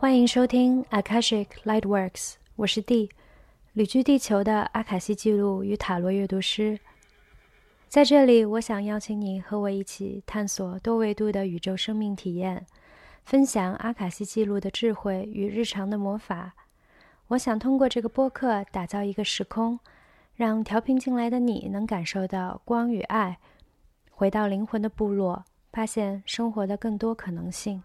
欢迎收听 Akashic Lightworks，我是 D，旅居地球的阿卡西记录与塔罗阅读师。在这里，我想邀请你和我一起探索多维度的宇宙生命体验，分享阿卡西记录的智慧与日常的魔法。我想通过这个播客打造一个时空，让调频进来的你能感受到光与爱，回到灵魂的部落，发现生活的更多可能性。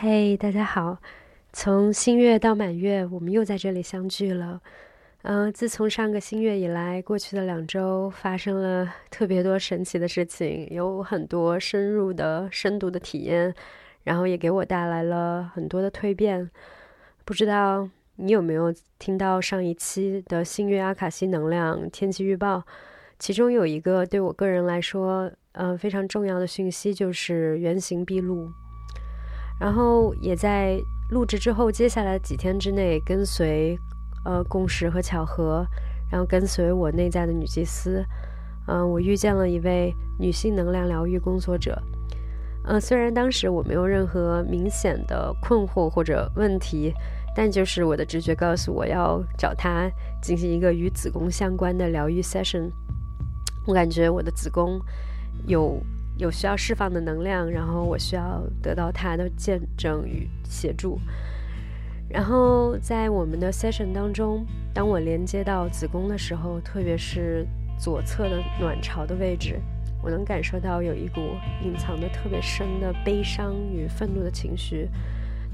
嘿，大家好！从新月到满月，我们又在这里相聚了。嗯，自从上个新月以来，过去的两周发生了特别多神奇的事情，有很多深入的、深度的体验，然后也给我带来了很多的蜕变。不知道你有没有听到上一期的新月阿卡西能量天气预报？其中有一个对我个人来说，嗯，非常重要的讯息就是原形毕露。然后也在录制之后，接下来几天之内，跟随呃共识和巧合，然后跟随我内在的女祭司，嗯，我遇见了一位女性能量疗愈工作者。嗯，虽然当时我没有任何明显的困惑或者问题，但就是我的直觉告诉我要找她进行一个与子宫相关的疗愈 session。我感觉我的子宫有。有需要释放的能量，然后我需要得到他的见证与协助。然后在我们的 session 当中，当我连接到子宫的时候，特别是左侧的卵巢的位置，我能感受到有一股隐藏的特别深的悲伤与愤怒的情绪，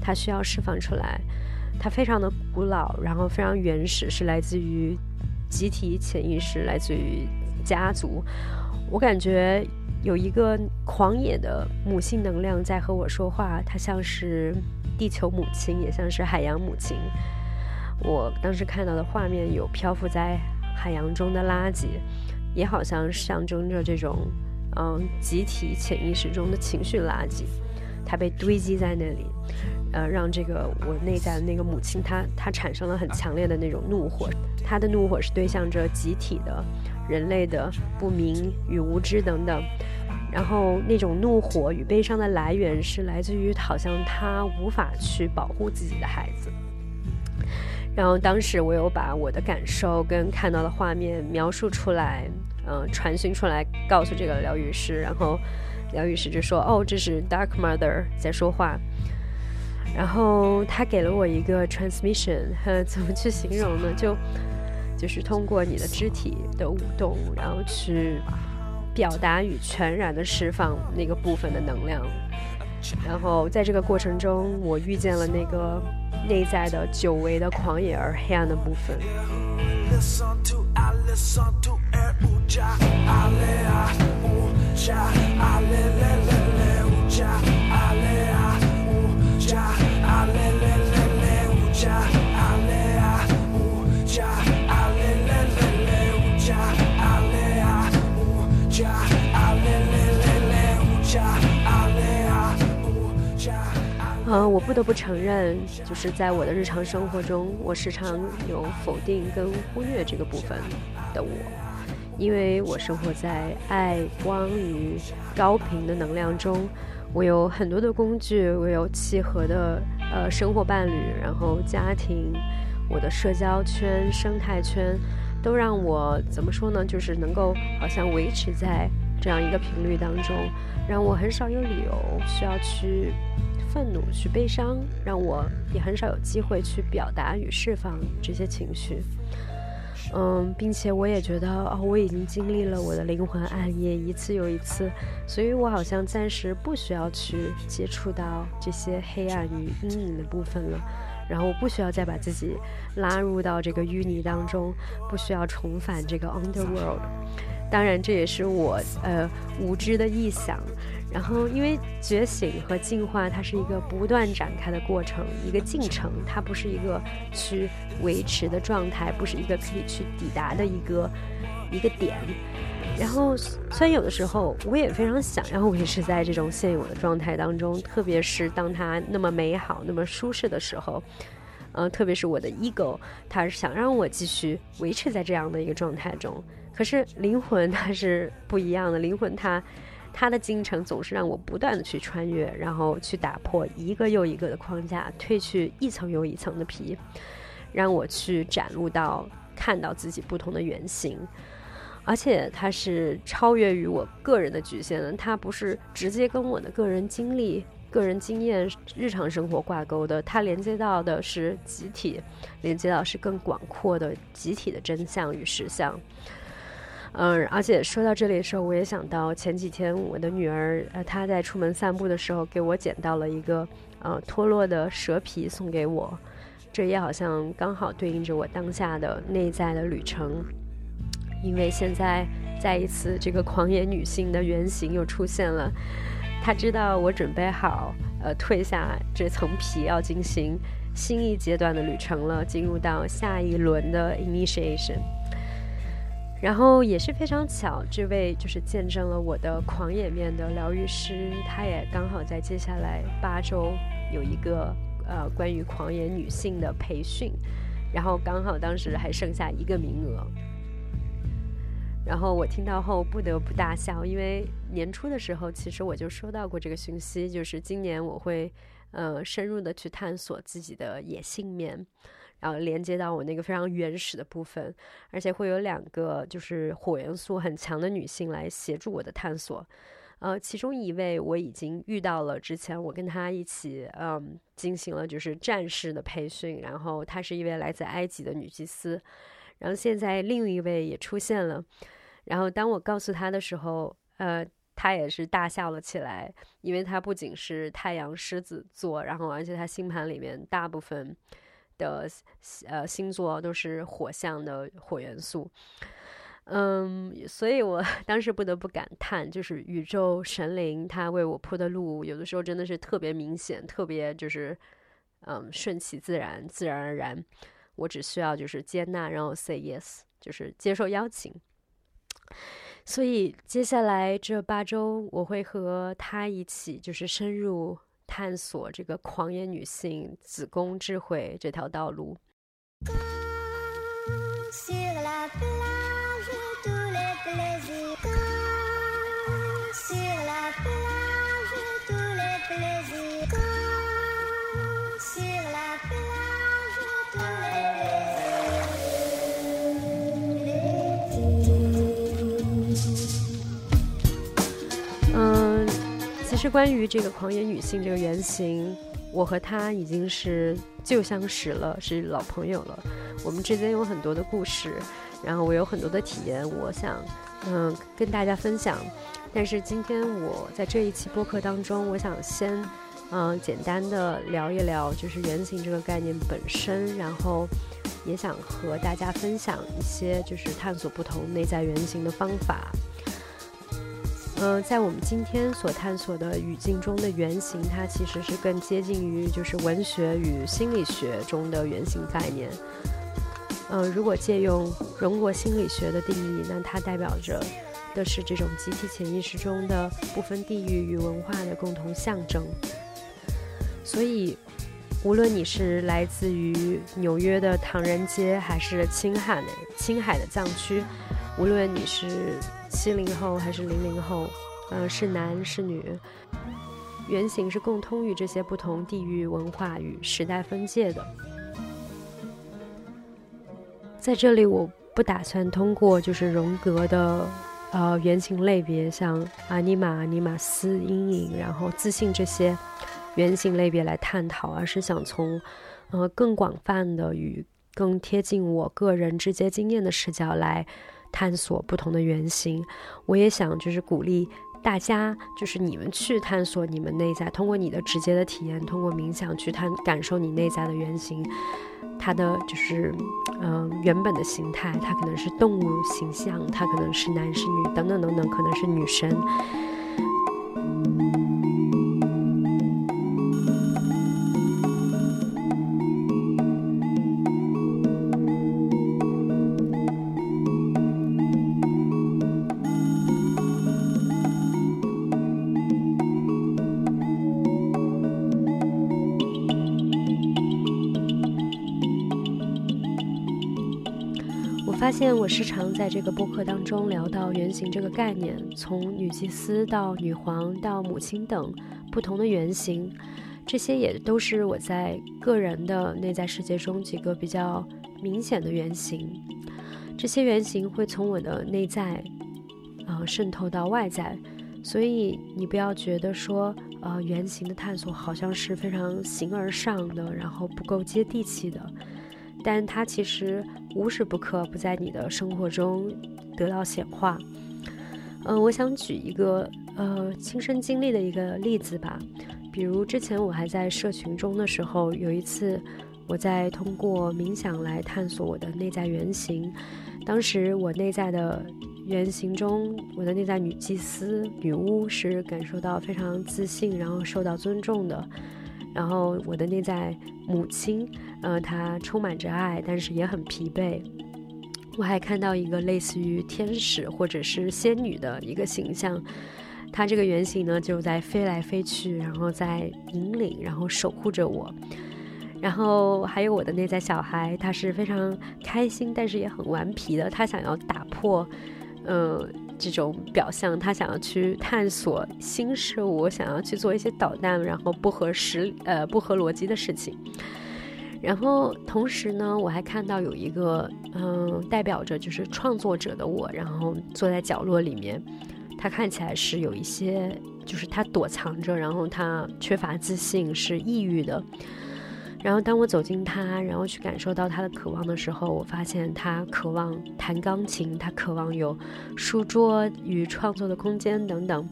它需要释放出来。它非常的古老，然后非常原始，是来自于集体潜意识，来自于家族。我感觉。有一个狂野的母性能量在和我说话，它像是地球母亲，也像是海洋母亲。我当时看到的画面有漂浮在海洋中的垃圾，也好像象征着这种嗯集体潜意识中的情绪垃圾，它被堆积在那里，呃，让这个我内在的那个母亲，她她产生了很强烈的那种怒火，她的怒火是对象着集体的人类的不明与无知等等。然后那种怒火与悲伤的来源是来自于，好像他无法去保护自己的孩子。然后当时我有把我的感受跟看到的画面描述出来，嗯，传讯出来，告诉这个疗愈师。然后疗愈师就说：“哦，这是 Dark Mother 在说话。”然后他给了我一个 transmission，怎么去形容呢？就就是通过你的肢体的舞动，然后去。表达与全然的释放那个部分的能量，然后在这个过程中，我遇见了那个内在的久违的狂野而黑暗的部分。嗯，我不得不承认，就是在我的日常生活中，我时常有否定跟忽略这个部分的我，因为我生活在爱、光与高频的能量中，我有很多的工具，我有契合的呃生活伴侣，然后家庭，我的社交圈、生态圈，都让我怎么说呢？就是能够好像维持在这样一个频率当中，让我很少有理由需要去。愤怒，去悲伤，让我也很少有机会去表达与释放这些情绪。嗯，并且我也觉得，哦，我已经经历了我的灵魂暗夜一次又一次，所以我好像暂时不需要去接触到这些黑暗与阴影的部分了。然后我不需要再把自己拉入到这个淤泥当中，不需要重返这个 underworld。当然，这也是我呃无知的臆想。然后，因为觉醒和进化，它是一个不断展开的过程，一个进程，它不是一个去维持的状态，不是一个可以去抵达的一个一个点。然后，虽然有的时候我也非常想要维持在这种现有的状态当中，特别是当它那么美好、那么舒适的时候，呃，特别是我的 ego，它是想让我继续维持在这样的一个状态中。可是灵魂它是不一样的，灵魂它它的进程总是让我不断的去穿越，然后去打破一个又一个的框架，褪去一层又一层的皮，让我去展露到看到自己不同的原型。而且它是超越于我个人的局限的，它不是直接跟我的个人经历、个人经验、日常生活挂钩的，它连接到的是集体，连接到是更广阔的集体的真相与实相。嗯，而且说到这里的时候，我也想到前几天我的女儿，呃，她在出门散步的时候给我捡到了一个呃脱落的蛇皮送给我，这也好像刚好对应着我当下的内在的旅程。因为现在再一次，这个狂野女性的原型又出现了。她知道我准备好，呃，褪下这层皮，要进行新一阶段的旅程了，进入到下一轮的 initiation。然后也是非常巧，这位就是见证了我的狂野面的疗愈师，他也刚好在接下来八周有一个呃关于狂野女性的培训，然后刚好当时还剩下一个名额。然后我听到后不得不大笑，因为年初的时候，其实我就收到过这个讯息，就是今年我会，呃，深入的去探索自己的野性面，然后连接到我那个非常原始的部分，而且会有两个就是火元素很强的女性来协助我的探索，呃，其中一位我已经遇到了，之前我跟她一起，嗯，进行了就是战士的培训，然后她是一位来自埃及的女祭司，然后现在另一位也出现了。然后当我告诉他的时候，呃，他也是大笑了起来，因为他不仅是太阳狮子座，然后而且他星盘里面大部分的呃星座都是火象的火元素，嗯，所以我 当时不得不感叹，就是宇宙神灵他为我铺的路，有的时候真的是特别明显，特别就是嗯顺其自然，自然而然，我只需要就是接纳，然后 say yes，就是接受邀请。所以接下来这八周，我会和他一起，就是深入探索这个狂野女性子宫智慧这条道路。是关于这个狂野女性这个原型，我和她已经是旧相识了，是老朋友了。我们之间有很多的故事，然后我有很多的体验，我想嗯跟大家分享。但是今天我在这一期播客当中，我想先嗯简单的聊一聊，就是原型这个概念本身，然后也想和大家分享一些就是探索不同内在原型的方法。嗯，在我们今天所探索的语境中的原型，它其实是更接近于就是文学与心理学中的原型概念。嗯，如果借用荣格心理学的定义，那它代表着的是这种集体潜意识中的部分地域与文化的共同象征。所以，无论你是来自于纽约的唐人街，还是青海的青海的藏区，无论你是。七零后还是零零后，呃，是男是女，原型是共通于这些不同地域文化与时代分界的。在这里，我不打算通过就是荣格的呃原型类别，像阿尼玛、阿尼玛斯、阴影，然后自信这些原型类别来探讨，而是想从呃更广泛的与更贴近我个人直接经验的视角来。探索不同的原型，我也想就是鼓励大家就是你们去探索你们内在，通过你的直接的体验，通过冥想去探感受你内在的原型，它的就是嗯原本的形态，它可能是动物形象，它可能是男是女等等等等，可能是女神。发现我时常在这个播客当中聊到原型这个概念，从女祭司到女皇到母亲等不同的原型，这些也都是我在个人的内在世界中几个比较明显的原型。这些原型会从我的内在，呃，渗透到外在，所以你不要觉得说，呃，原型的探索好像是非常形而上的，然后不够接地气的。但它其实无时不刻不在你的生活中得到显化。嗯，我想举一个呃亲身经历的一个例子吧。比如之前我还在社群中的时候，有一次我在通过冥想来探索我的内在原型。当时我内在的原型中，我的内在女祭司、女巫是感受到非常自信，然后受到尊重的。然后我的内在母亲，呃，她充满着爱，但是也很疲惫。我还看到一个类似于天使或者是仙女的一个形象，她这个原型呢就在飞来飞去，然后在引领，然后守护着我。然后还有我的内在小孩，他是非常开心，但是也很顽皮的，他想要打破，呃。这种表象，他想要去探索新事物，想要去做一些捣蛋，然后不合时呃不合逻辑的事情。然后同时呢，我还看到有一个嗯代表着就是创作者的我，然后坐在角落里面，他看起来是有一些就是他躲藏着，然后他缺乏自信，是抑郁的。然后，当我走进他，然后去感受到他的渴望的时候，我发现他渴望弹钢琴，他渴望有书桌与创作的空间等等。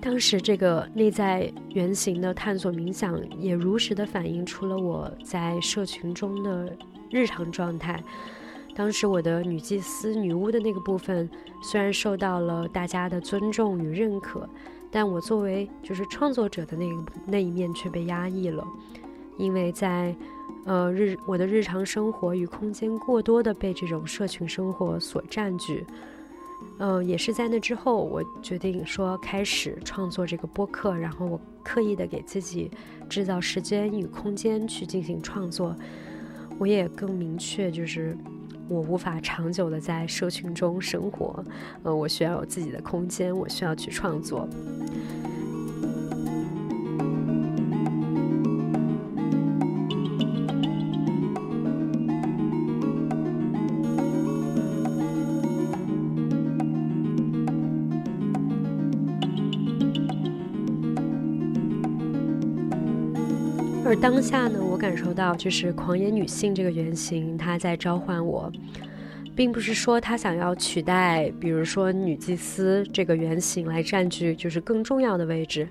当时，这个内在原型的探索冥想也如实的反映出了我在社群中的日常状态。当时，我的女祭司、女巫的那个部分虽然受到了大家的尊重与认可，但我作为就是创作者的那个那一面却被压抑了。因为在，呃日我的日常生活与空间过多的被这种社群生活所占据，嗯，也是在那之后，我决定说开始创作这个播客，然后我刻意的给自己制造时间与空间去进行创作。我也更明确，就是我无法长久的在社群中生活，呃，我需要有自己的空间，我需要去创作。而当下呢，我感受到就是狂野女性这个原型，她在召唤我，并不是说她想要取代，比如说女祭司这个原型来占据就是更重要的位置，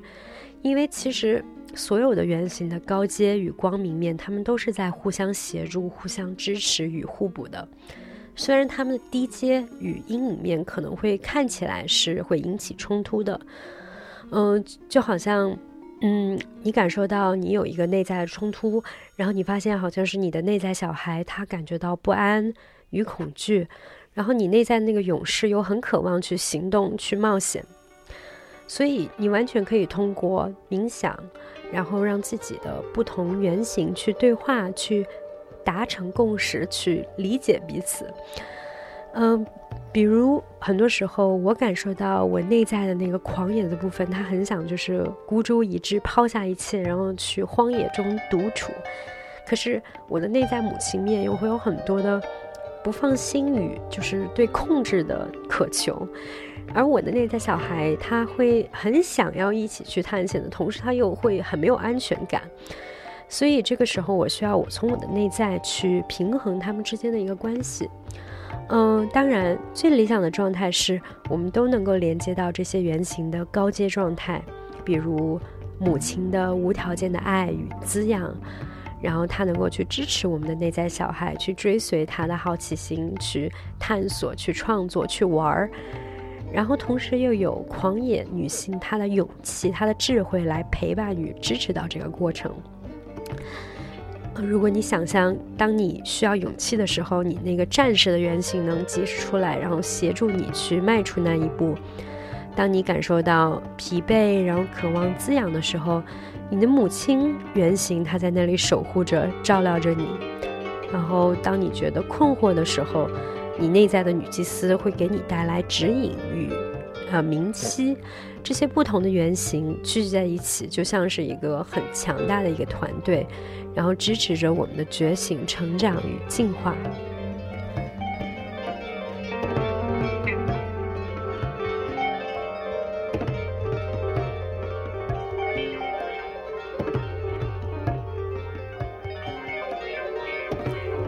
因为其实所有的原型的高阶与光明面，他们都是在互相协助、互相支持与互补的。虽然他们的低阶与阴影面可能会看起来是会引起冲突的，嗯，就好像。嗯，你感受到你有一个内在的冲突，然后你发现好像是你的内在小孩，他感觉到不安与恐惧，然后你内在那个勇士又很渴望去行动、去冒险，所以你完全可以通过冥想，然后让自己的不同原型去对话，去达成共识，去理解彼此。嗯。比如，很多时候我感受到我内在的那个狂野的部分，他很想就是孤注一掷，抛下一切，然后去荒野中独处。可是我的内在母亲面又会有很多的不放心与就是对控制的渴求，而我的内在小孩他会很想要一起去探险的同时，他又会很没有安全感。所以这个时候，我需要我从我的内在去平衡他们之间的一个关系。嗯，当然，最理想的状态是我们都能够连接到这些原型的高阶状态，比如母亲的无条件的爱与滋养，然后他能够去支持我们的内在小孩，去追随他的好奇心，去探索，去创作，去玩儿，然后同时又有狂野女性她的勇气、她的智慧来陪伴与支持到这个过程。如果你想象，当你需要勇气的时候，你那个战士的原型能及时出来，然后协助你去迈出那一步；当你感受到疲惫，然后渴望滋养的时候，你的母亲原型她在那里守护着、照料着你；然后当你觉得困惑的时候，你内在的女祭司会给你带来指引与呃明晰。这些不同的原型聚集在一起，就像是一个很强大的一个团队。然后支持着我们的觉醒、成长与进化。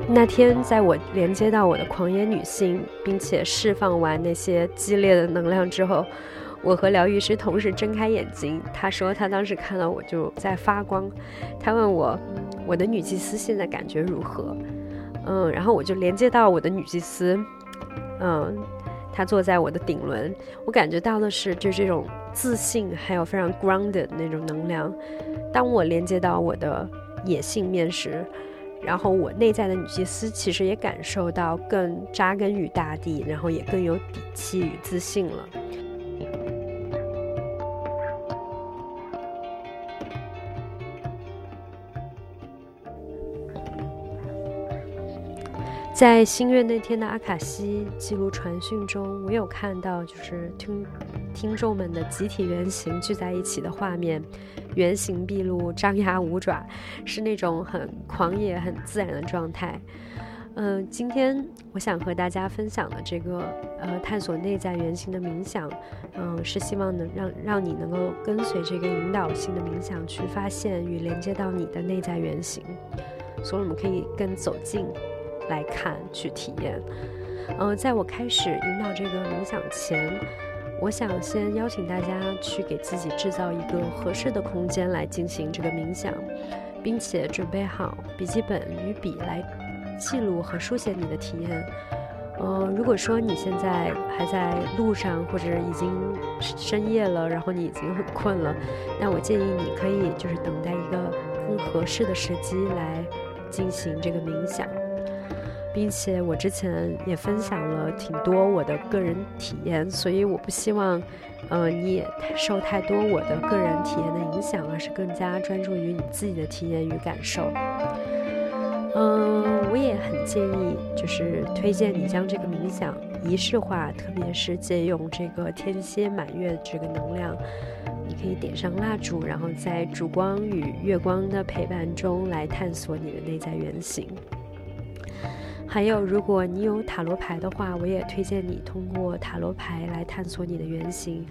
那天，在我连接到我的狂野女性，并且释放完那些激烈的能量之后。我和疗愈师同时睁开眼睛，他说他当时看到我就在发光，他问我我的女祭司现在感觉如何？嗯，然后我就连接到我的女祭司，嗯，她坐在我的顶轮，我感觉到的是就这种自信，还有非常 grounded 那种能量。当我连接到我的野性面时，然后我内在的女祭司其实也感受到更扎根于大地，然后也更有底气与自信了。在新月那天的阿卡西记录传讯中，我有看到就是听听众们的集体原型聚在一起的画面，原形毕露，张牙舞爪，是那种很狂野、很自然的状态。嗯，今天我想和大家分享的这个呃探索内在原型的冥想，嗯，是希望能让让你能够跟随这个引导性的冥想去发现与连接到你的内在原型，所以我们可以更走近。来看，去体验。嗯，在我开始引导这个冥想前，我想先邀请大家去给自己制造一个合适的空间来进行这个冥想，并且准备好笔记本与笔来记录和书写你的体验。嗯，如果说你现在还在路上，或者已经深夜了，然后你已经很困了，那我建议你可以就是等待一个更合适的时机来进行这个冥想。并且我之前也分享了挺多我的个人体验，所以我不希望，呃，你也受太多我的个人体验的影响，而是更加专注于你自己的体验与感受。嗯，我也很建议，就是推荐你将这个冥想仪式化，特别是借用这个天蝎满月这个能量，你可以点上蜡烛，然后在烛光与月光的陪伴中来探索你的内在原型。还有，如果你有塔罗牌的话，我也推荐你通过塔罗牌来探索你的原型。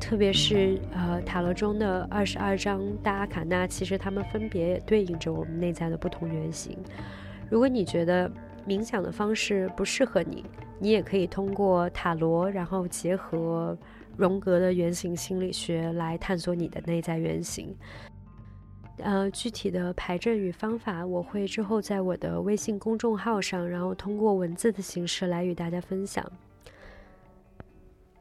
特别是呃，塔罗中的二十二张大阿卡纳，其实它们分别也对应着我们内在的不同原型。如果你觉得冥想的方式不适合你，你也可以通过塔罗，然后结合荣格的原型心理学来探索你的内在原型。呃，具体的排阵与方法，我会之后在我的微信公众号上，然后通过文字的形式来与大家分享。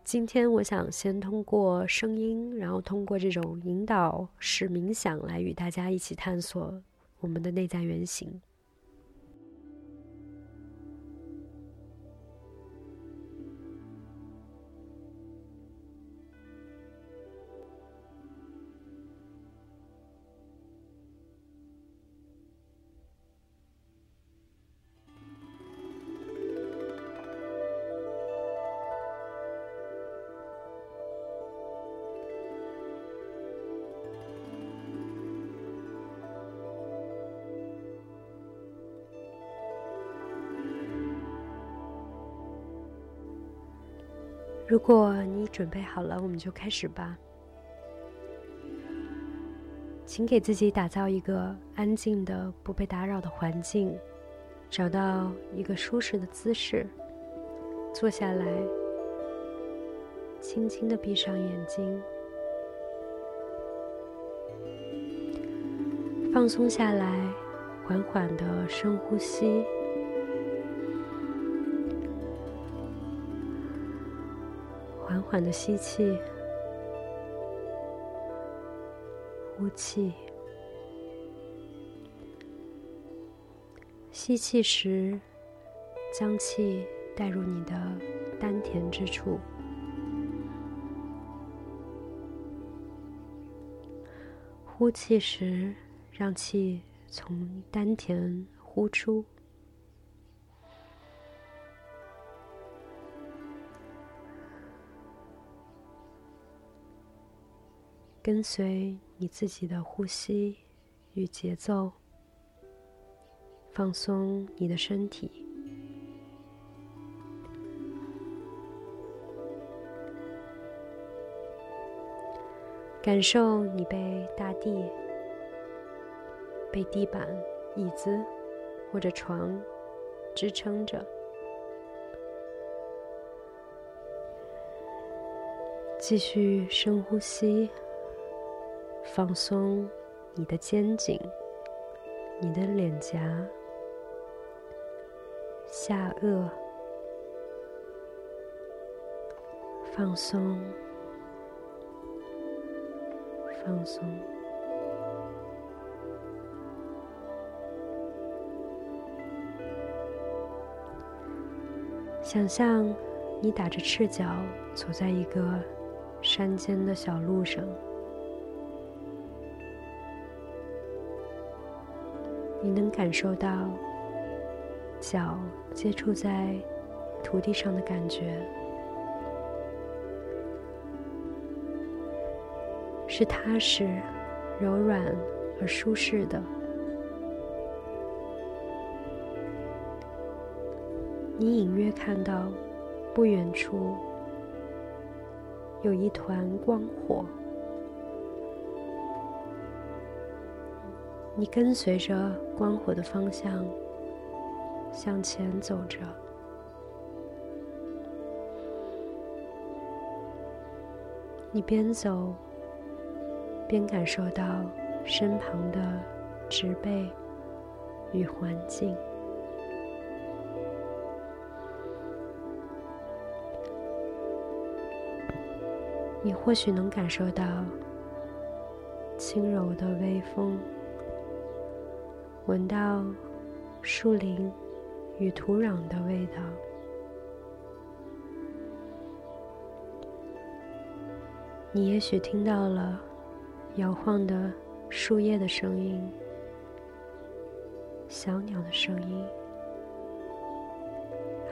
今天我想先通过声音，然后通过这种引导式冥想来与大家一起探索我们的内在原型。如果你准备好了，我们就开始吧。请给自己打造一个安静的、不被打扰的环境，找到一个舒适的姿势，坐下来，轻轻的闭上眼睛，放松下来，缓缓的深呼吸，缓的吸气，呼气。吸气时，将气带入你的丹田之处；呼气时，让气从丹田呼出。跟随你自己的呼吸与节奏。放松你的身体，感受你被大地、被地板、椅子或者床支撑着。继续深呼吸，放松你的肩颈、你的脸颊。下颚，放松，放松。想象你打着赤脚走在一个山间的小路上，你能感受到。脚接触在土地上的感觉，是踏实、柔软而舒适的。你隐约看到不远处有一团光火，你跟随着光火的方向。向前走着，你边走边感受到身旁的植被与环境。你或许能感受到轻柔的微风，闻到树林。与土壤的味道，你也许听到了摇晃的树叶的声音，小鸟的声音，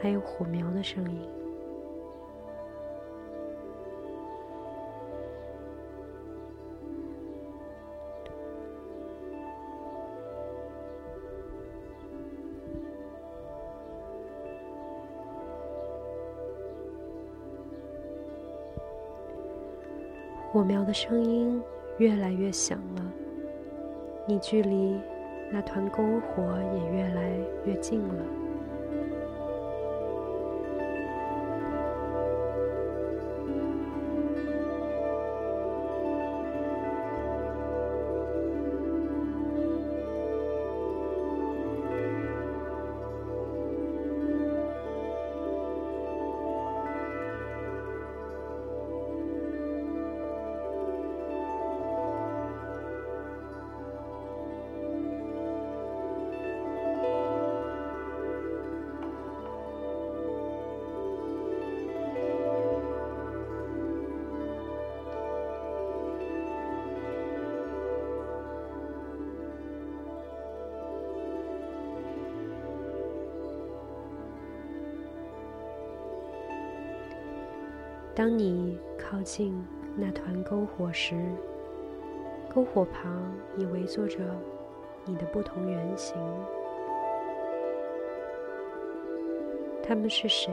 还有火苗的声音。苗的声音越来越响了，你距离那团篝火也越来越近了。当你靠近那团篝火时，篝火旁已围坐着你的不同原型。他们是谁？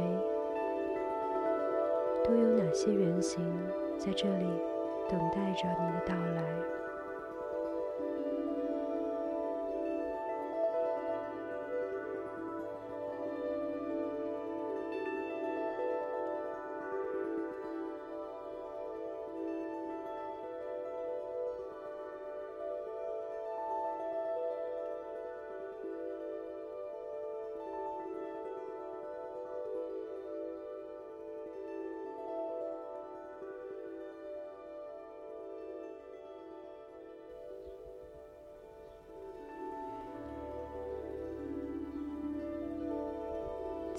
都有哪些原型在这里等待着你的到来？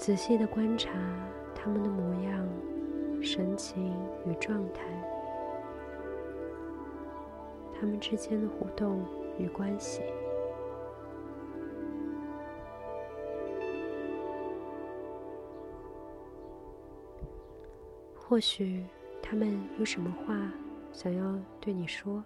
仔细的观察他们的模样、神情与状态，他们之间的互动与关系。或许他们有什么话想要对你说。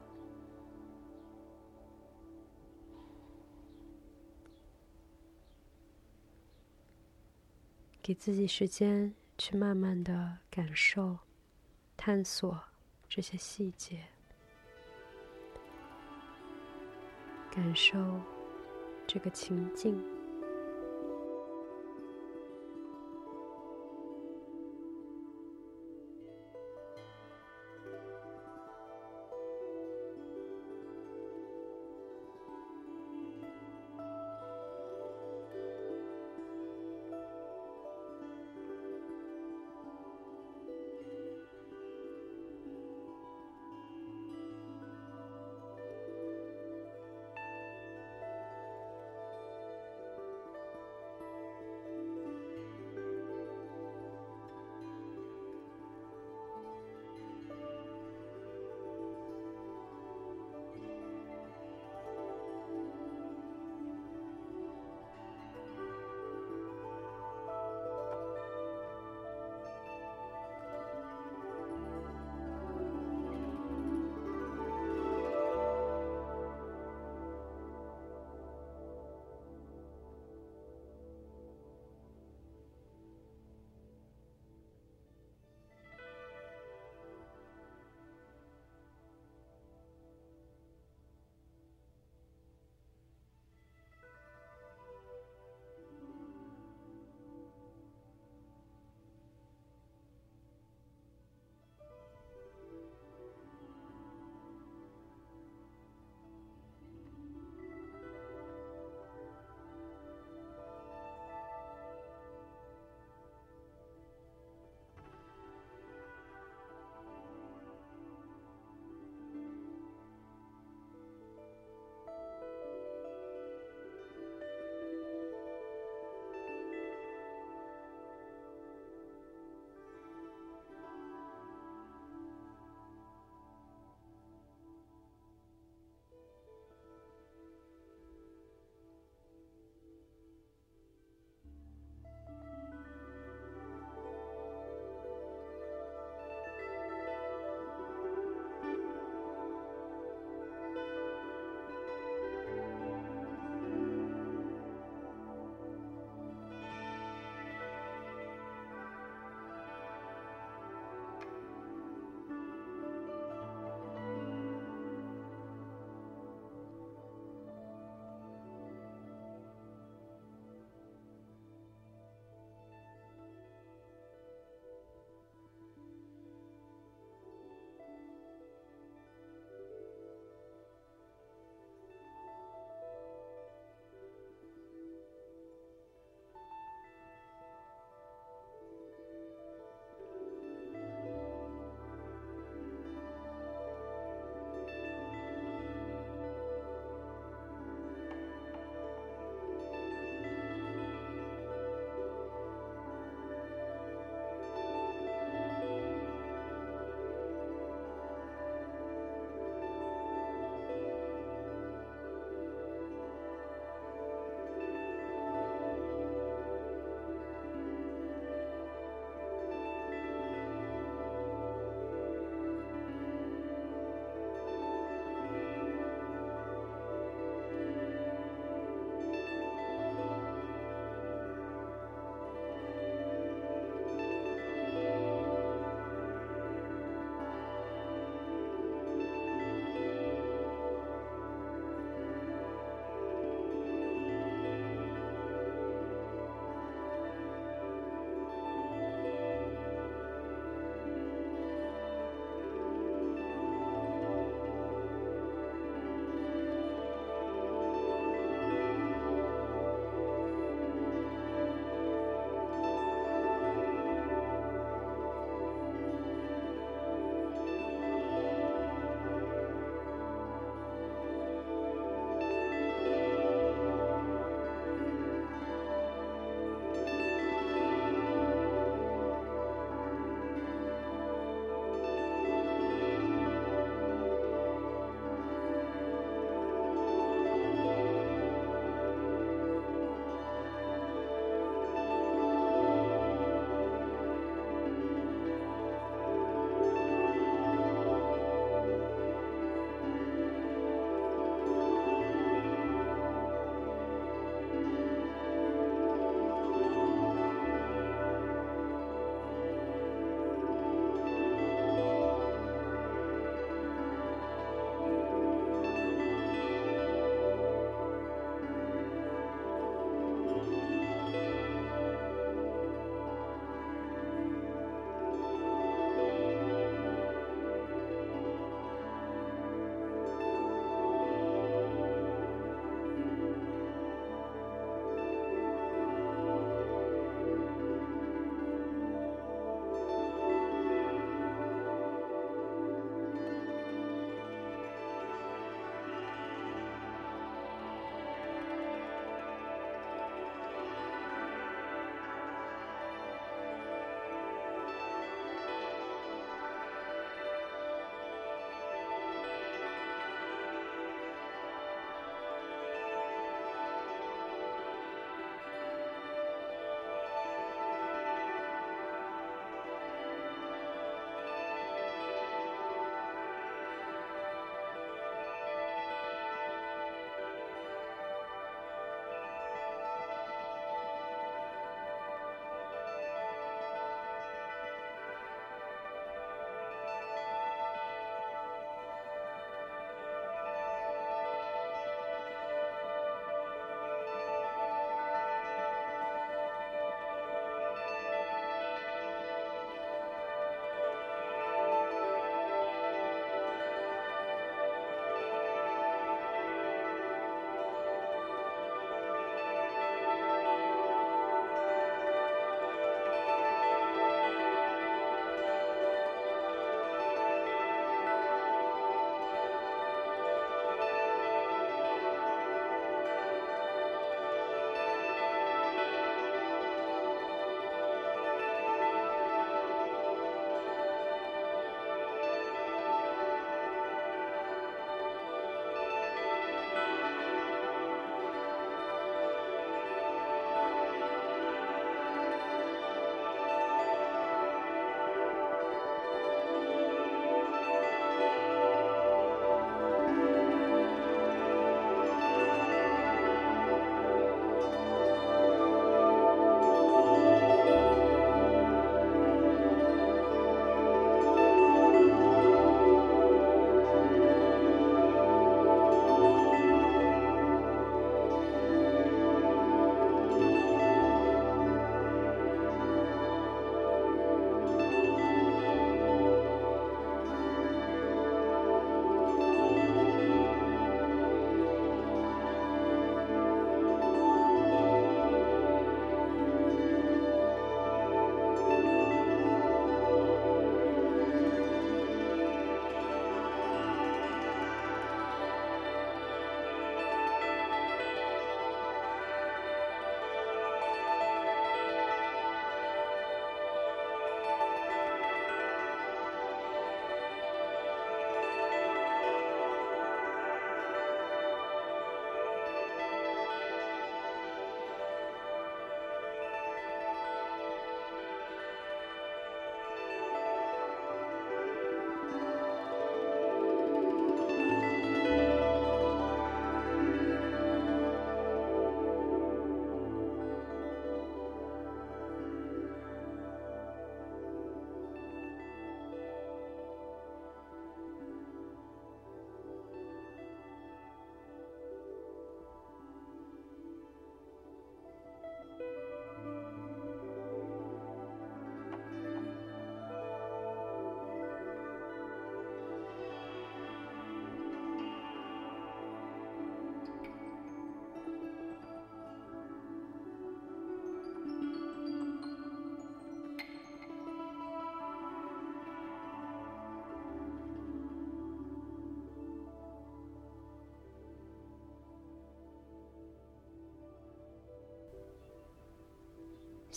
给自己时间去慢慢的感受、探索这些细节，感受这个情境。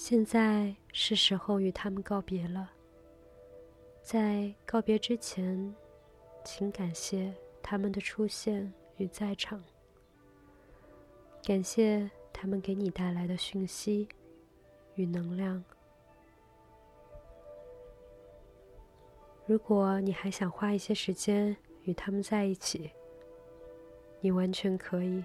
现在是时候与他们告别了。在告别之前，请感谢他们的出现与在场，感谢他们给你带来的讯息与能量。如果你还想花一些时间与他们在一起，你完全可以。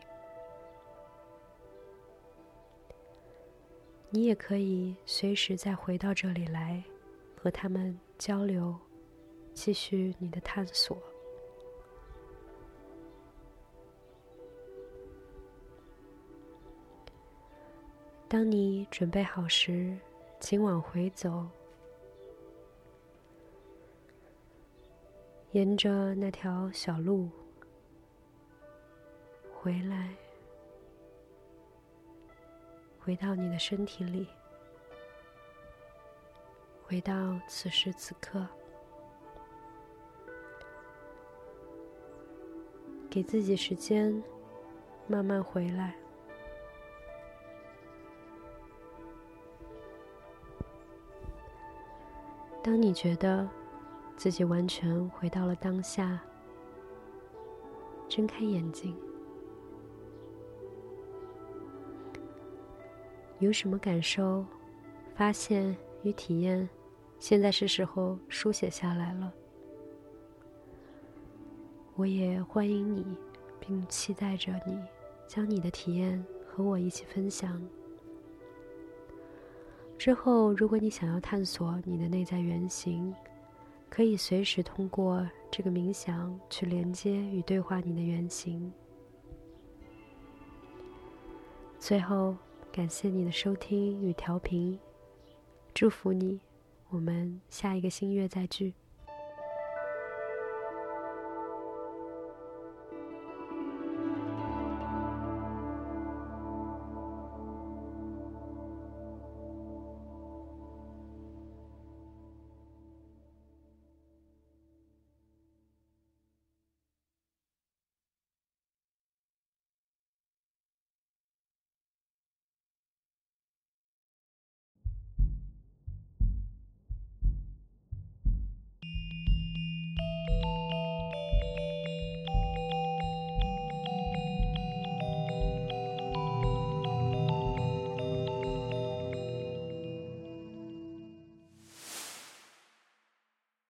你也可以随时再回到这里来，和他们交流，继续你的探索。当你准备好时，请往回走，沿着那条小路回来。回到你的身体里，回到此时此刻，给自己时间，慢慢回来。当你觉得自己完全回到了当下，睁开眼睛。有什么感受、发现与体验？现在是时候书写下来了。我也欢迎你，并期待着你将你的体验和我一起分享。之后，如果你想要探索你的内在原型，可以随时通过这个冥想去连接与对话你的原型。最后。感谢你的收听与调频，祝福你，我们下一个新月再聚。